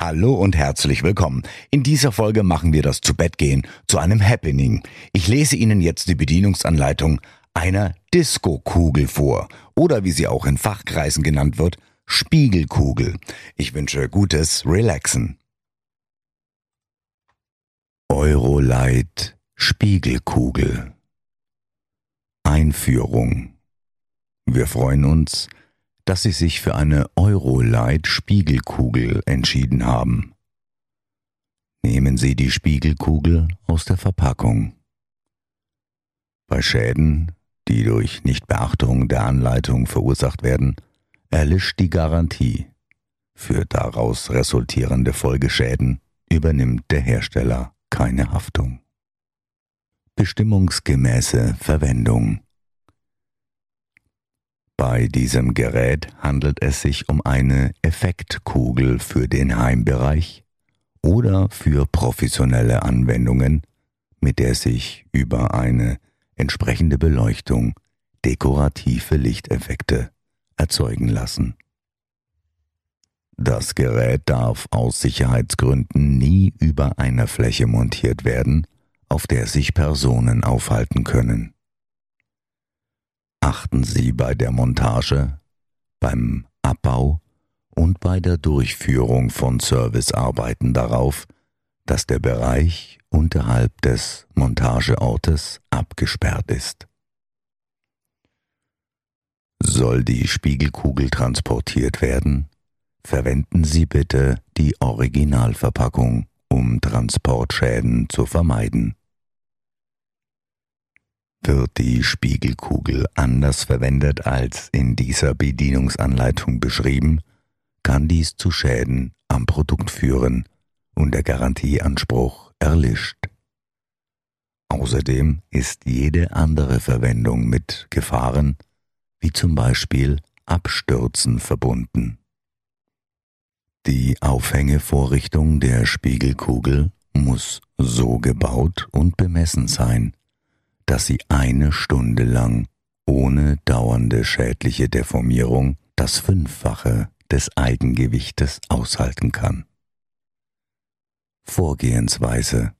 Hallo und herzlich willkommen. In dieser Folge machen wir das Zubettgehen zu einem Happening. Ich lese Ihnen jetzt die Bedienungsanleitung einer Disco-Kugel vor oder wie sie auch in Fachkreisen genannt wird, Spiegelkugel. Ich wünsche gutes Relaxen. Eurolight Spiegelkugel Einführung Wir freuen uns, dass sie sich für eine Eurolight Spiegelkugel entschieden haben. Nehmen Sie die Spiegelkugel aus der Verpackung. Bei Schäden, die durch Nichtbeachtung der Anleitung verursacht werden, erlischt die Garantie. Für daraus resultierende Folgeschäden übernimmt der Hersteller keine Haftung. Bestimmungsgemäße Verwendung bei diesem Gerät handelt es sich um eine Effektkugel für den Heimbereich oder für professionelle Anwendungen, mit der sich über eine entsprechende Beleuchtung dekorative Lichteffekte erzeugen lassen. Das Gerät darf aus Sicherheitsgründen nie über einer Fläche montiert werden, auf der sich Personen aufhalten können achten Sie bei der Montage, beim Abbau und bei der Durchführung von Servicearbeiten darauf, dass der Bereich unterhalb des Montageortes abgesperrt ist. Soll die Spiegelkugel transportiert werden, verwenden Sie bitte die Originalverpackung, um Transportschäden zu vermeiden. Wird die Spiegelkugel anders verwendet als in dieser Bedienungsanleitung beschrieben, kann dies zu Schäden am Produkt führen und der Garantieanspruch erlischt. Außerdem ist jede andere Verwendung mit Gefahren, wie zum Beispiel Abstürzen verbunden. Die Aufhängevorrichtung der Spiegelkugel muss so gebaut und bemessen sein, dass sie eine Stunde lang ohne dauernde schädliche Deformierung das Fünffache des Eigengewichtes aushalten kann. Vorgehensweise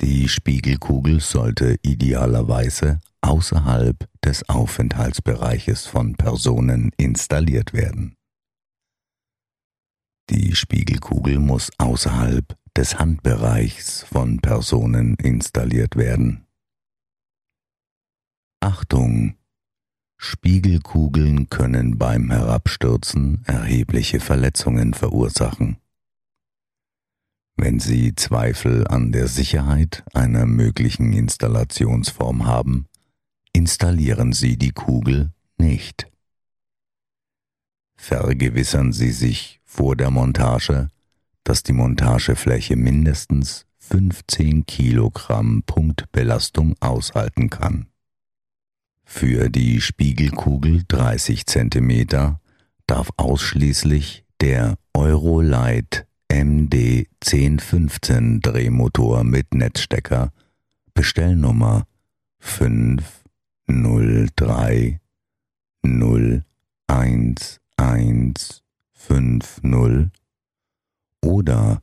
Die Spiegelkugel sollte idealerweise außerhalb des Aufenthaltsbereiches von Personen installiert werden. Die Spiegelkugel muss außerhalb des Handbereichs von Personen installiert werden. Achtung! Spiegelkugeln können beim Herabstürzen erhebliche Verletzungen verursachen. Wenn Sie Zweifel an der Sicherheit einer möglichen Installationsform haben, installieren Sie die Kugel nicht. Vergewissern Sie sich vor der Montage, dass die Montagefläche mindestens 15 Kilogramm Punktbelastung aushalten kann. Für die Spiegelkugel 30 cm darf ausschließlich der Eurolight MD 1015 Drehmotor mit Netzstecker Bestellnummer 503 011150 oder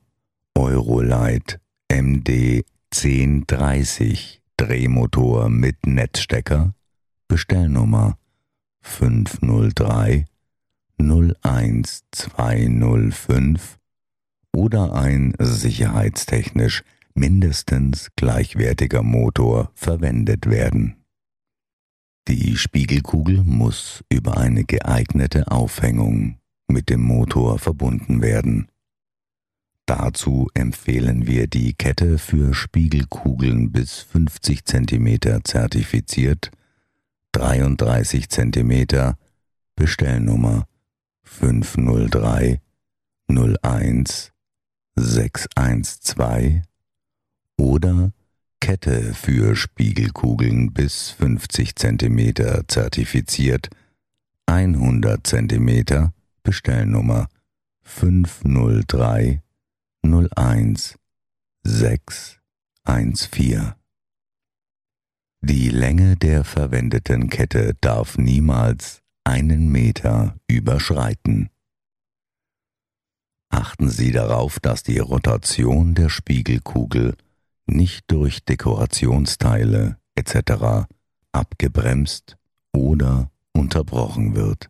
Eurolight MD 1030 Drehmotor mit Netzstecker Bestellnummer 503 01205 oder ein sicherheitstechnisch mindestens gleichwertiger Motor verwendet werden. Die Spiegelkugel muss über eine geeignete Aufhängung mit dem Motor verbunden werden. Dazu empfehlen wir die Kette für Spiegelkugeln bis 50 cm zertifiziert 33 cm, Bestellnummer 503 01 612 oder Kette für Spiegelkugeln bis 50 cm zertifiziert, 100 cm Bestellnummer 503 01 614. Die Länge der verwendeten Kette darf niemals einen Meter überschreiten. Achten Sie darauf, dass die Rotation der Spiegelkugel nicht durch Dekorationsteile etc. abgebremst oder unterbrochen wird.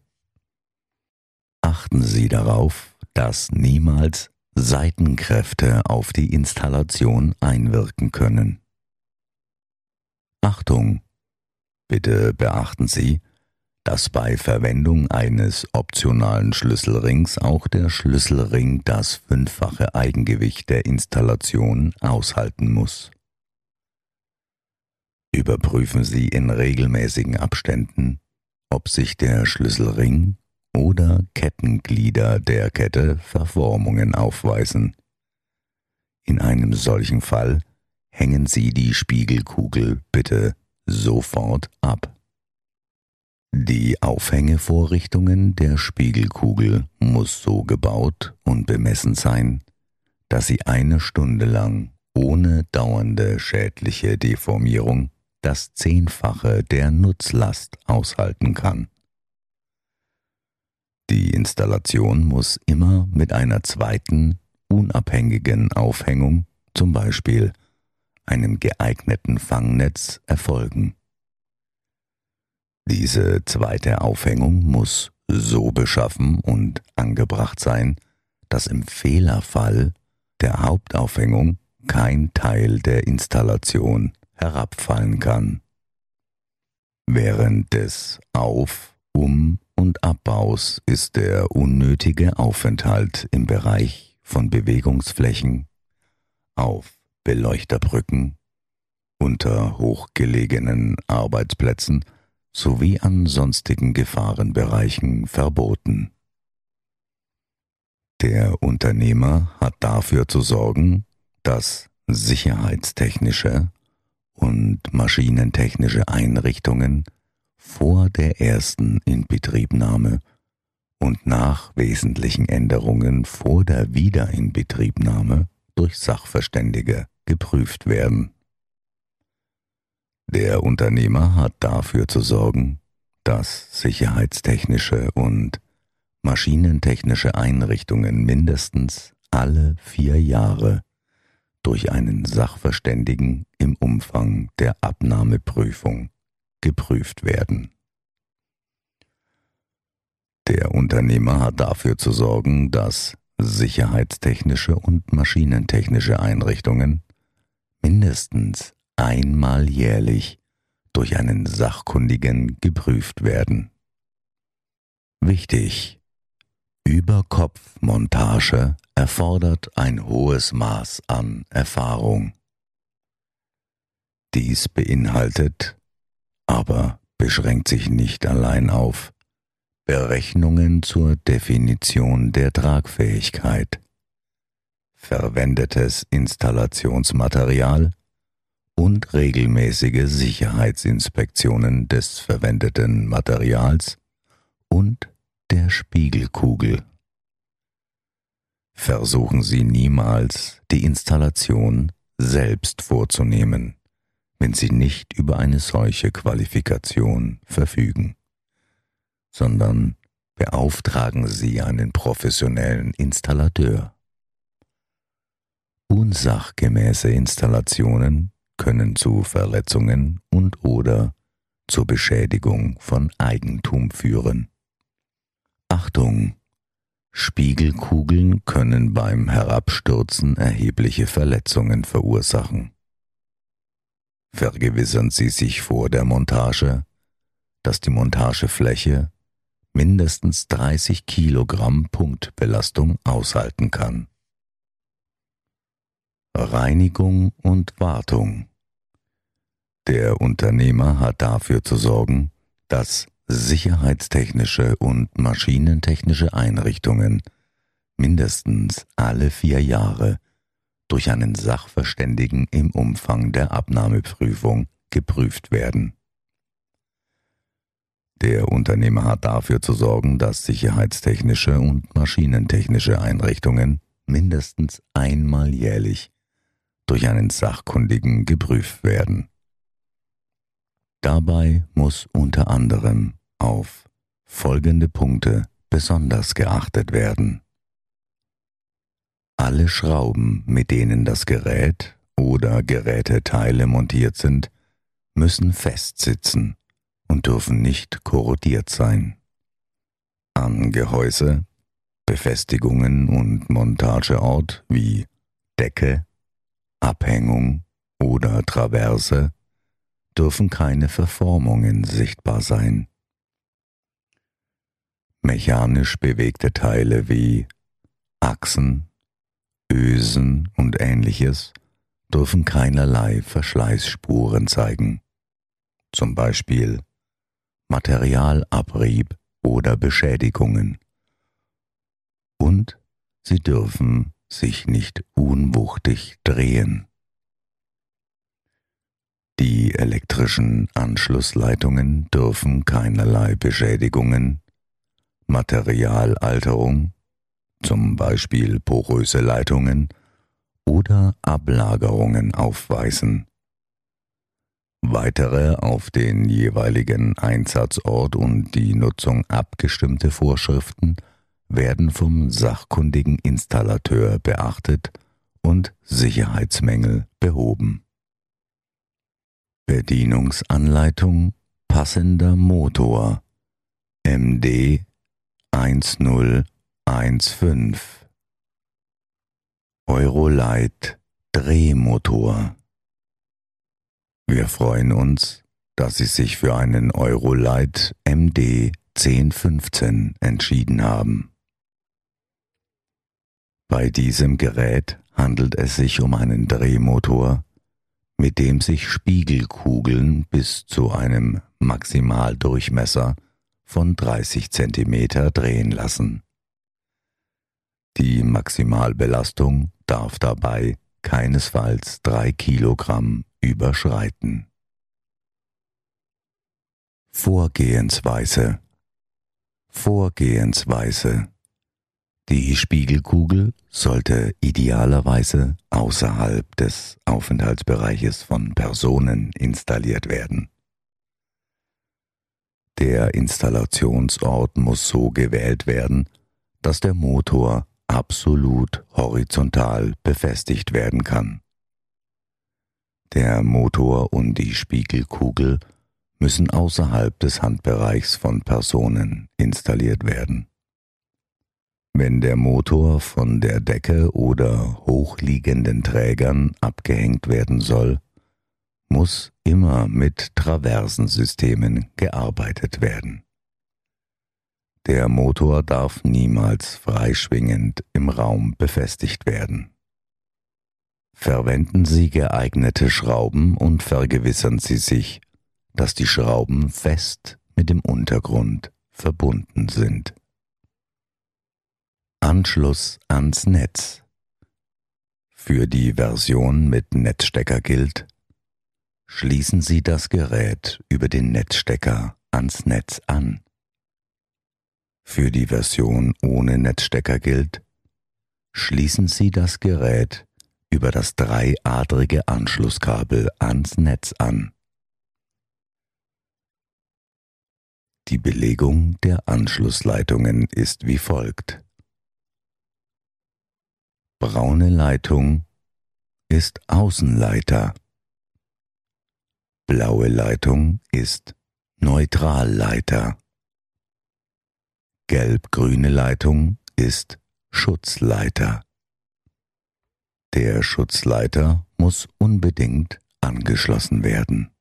Achten Sie darauf, dass niemals Seitenkräfte auf die Installation einwirken können. Achtung! Bitte beachten Sie, dass bei Verwendung eines optionalen Schlüsselrings auch der Schlüsselring das fünffache Eigengewicht der Installation aushalten muss. Überprüfen Sie in regelmäßigen Abständen, ob sich der Schlüsselring oder Kettenglieder der Kette Verformungen aufweisen. In einem solchen Fall hängen Sie die Spiegelkugel bitte sofort ab. Die Aufhängevorrichtungen der Spiegelkugel muss so gebaut und bemessen sein, dass sie eine Stunde lang ohne dauernde schädliche Deformierung das Zehnfache der Nutzlast aushalten kann. Die Installation muss immer mit einer zweiten, unabhängigen Aufhängung, zum Beispiel einem geeigneten Fangnetz, erfolgen. Diese zweite Aufhängung muss so beschaffen und angebracht sein, dass im Fehlerfall der Hauptaufhängung kein Teil der Installation herabfallen kann. Während des Auf-, Um- und Abbaus ist der unnötige Aufenthalt im Bereich von Bewegungsflächen auf Beleuchterbrücken, unter hochgelegenen Arbeitsplätzen sowie an sonstigen Gefahrenbereichen verboten. Der Unternehmer hat dafür zu sorgen, dass sicherheitstechnische und maschinentechnische Einrichtungen vor der ersten Inbetriebnahme und nach wesentlichen Änderungen vor der Wiederinbetriebnahme durch Sachverständige geprüft werden. Der Unternehmer hat dafür zu sorgen, dass sicherheitstechnische und maschinentechnische Einrichtungen mindestens alle vier Jahre durch einen Sachverständigen im Umfang der Abnahmeprüfung geprüft werden. Der Unternehmer hat dafür zu sorgen, dass sicherheitstechnische und maschinentechnische Einrichtungen mindestens einmal jährlich durch einen Sachkundigen geprüft werden. Wichtig. Überkopfmontage erfordert ein hohes Maß an Erfahrung. Dies beinhaltet, aber beschränkt sich nicht allein auf Berechnungen zur Definition der Tragfähigkeit, verwendetes Installationsmaterial und regelmäßige Sicherheitsinspektionen des verwendeten Materials und der Spiegelkugel. Versuchen Sie niemals, die Installation selbst vorzunehmen, wenn Sie nicht über eine solche Qualifikation verfügen sondern beauftragen Sie einen professionellen Installateur. Unsachgemäße Installationen können zu Verletzungen und oder zur Beschädigung von Eigentum führen. Achtung! Spiegelkugeln können beim Herabstürzen erhebliche Verletzungen verursachen. Vergewissern Sie sich vor der Montage, dass die Montagefläche mindestens 30 Kilogramm Punktbelastung aushalten kann. Reinigung und Wartung Der Unternehmer hat dafür zu sorgen, dass sicherheitstechnische und maschinentechnische Einrichtungen mindestens alle vier Jahre durch einen Sachverständigen im Umfang der Abnahmeprüfung geprüft werden. Der Unternehmer hat dafür zu sorgen, dass sicherheitstechnische und maschinentechnische Einrichtungen mindestens einmal jährlich durch einen Sachkundigen geprüft werden. Dabei muss unter anderem auf folgende Punkte besonders geachtet werden. Alle Schrauben, mit denen das Gerät oder Geräteteile montiert sind, müssen festsitzen und dürfen nicht korrodiert sein. An Gehäuse, Befestigungen und Montageort wie Decke, Abhängung oder Traverse dürfen keine Verformungen sichtbar sein. Mechanisch bewegte Teile wie Achsen, Ösen und ähnliches dürfen keinerlei Verschleißspuren zeigen, zum Beispiel Materialabrieb oder Beschädigungen. Und sie dürfen sich nicht unwuchtig drehen. Die elektrischen Anschlussleitungen dürfen keinerlei Beschädigungen, Materialalterung, zum Beispiel poröse Leitungen oder Ablagerungen aufweisen. Weitere auf den jeweiligen Einsatzort und die Nutzung abgestimmte Vorschriften werden vom sachkundigen Installateur beachtet und Sicherheitsmängel behoben. Bedienungsanleitung passender Motor MD 1015 Eurolight Drehmotor wir freuen uns, dass Sie sich für einen Eurolight MD 1015 entschieden haben. Bei diesem Gerät handelt es sich um einen Drehmotor, mit dem sich Spiegelkugeln bis zu einem Maximaldurchmesser von 30 cm drehen lassen. Die Maximalbelastung darf dabei keinesfalls 3 Kilogramm überschreiten. Vorgehensweise Vorgehensweise Die Spiegelkugel sollte idealerweise außerhalb des Aufenthaltsbereiches von Personen installiert werden. Der Installationsort muss so gewählt werden, dass der Motor absolut horizontal befestigt werden kann. Der Motor und die Spiegelkugel müssen außerhalb des Handbereichs von Personen installiert werden. Wenn der Motor von der Decke oder hochliegenden Trägern abgehängt werden soll, muss immer mit Traversensystemen gearbeitet werden. Der Motor darf niemals freischwingend im Raum befestigt werden. Verwenden Sie geeignete Schrauben und vergewissern Sie sich, dass die Schrauben fest mit dem Untergrund verbunden sind. Anschluss ans Netz Für die Version mit Netzstecker gilt, schließen Sie das Gerät über den Netzstecker ans Netz an. Für die Version ohne Netzstecker gilt, schließen Sie das Gerät über das dreiadrige Anschlusskabel ans Netz an. Die Belegung der Anschlussleitungen ist wie folgt. Braune Leitung ist Außenleiter. Blaue Leitung ist Neutralleiter. Gelb-grüne Leitung ist Schutzleiter. Der Schutzleiter muss unbedingt angeschlossen werden.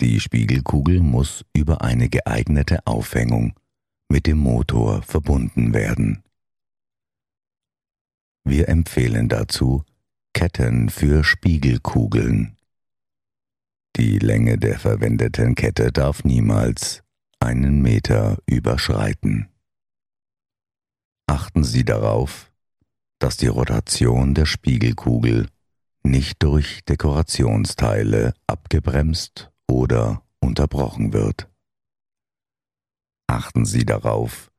Die Spiegelkugel muss über eine geeignete Aufhängung mit dem Motor verbunden werden. Wir empfehlen dazu Ketten für Spiegelkugeln. Die Länge der verwendeten Kette darf niemals einen Meter überschreiten. Achten Sie darauf, dass die Rotation der Spiegelkugel nicht durch Dekorationsteile abgebremst oder unterbrochen wird. Achten Sie darauf,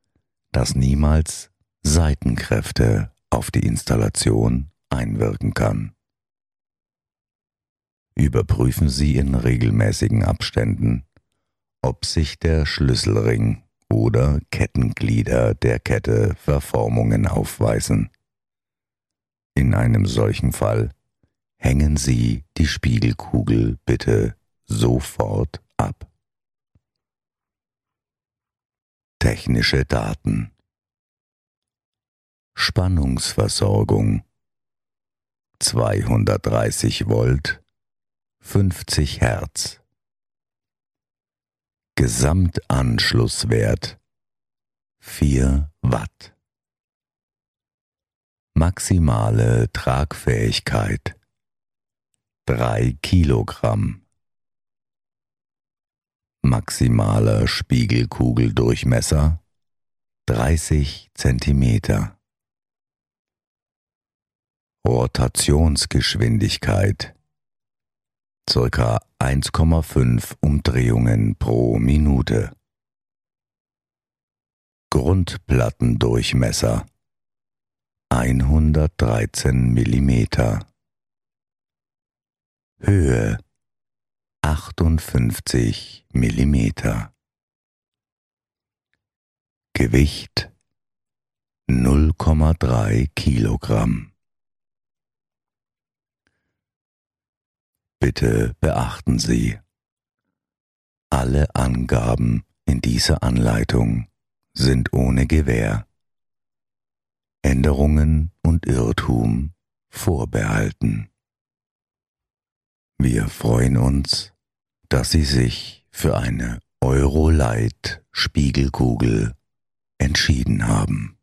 dass niemals Seitenkräfte auf die Installation einwirken kann. Überprüfen Sie in regelmäßigen Abständen, ob sich der Schlüsselring oder Kettenglieder der Kette Verformungen aufweisen. In einem solchen Fall hängen Sie die Spiegelkugel bitte sofort ab. Technische Daten. Spannungsversorgung. 230 Volt 50 Hertz. Gesamtanschlusswert 4 Watt Maximale Tragfähigkeit. 3 Kilogramm. Maximaler Spiegelkugeldurchmesser. 30 Zentimeter. Rotationsgeschwindigkeit. Circa 1,5 Umdrehungen pro Minute. Grundplattendurchmesser 113 Millimeter. Höhe 58 Millimeter. Gewicht 0,3 Kilogramm. Bitte beachten Sie, alle Angaben in dieser Anleitung sind ohne Gewähr. Änderungen und Irrtum vorbehalten. Wir freuen uns, dass Sie sich für eine Eurolight Spiegelkugel entschieden haben.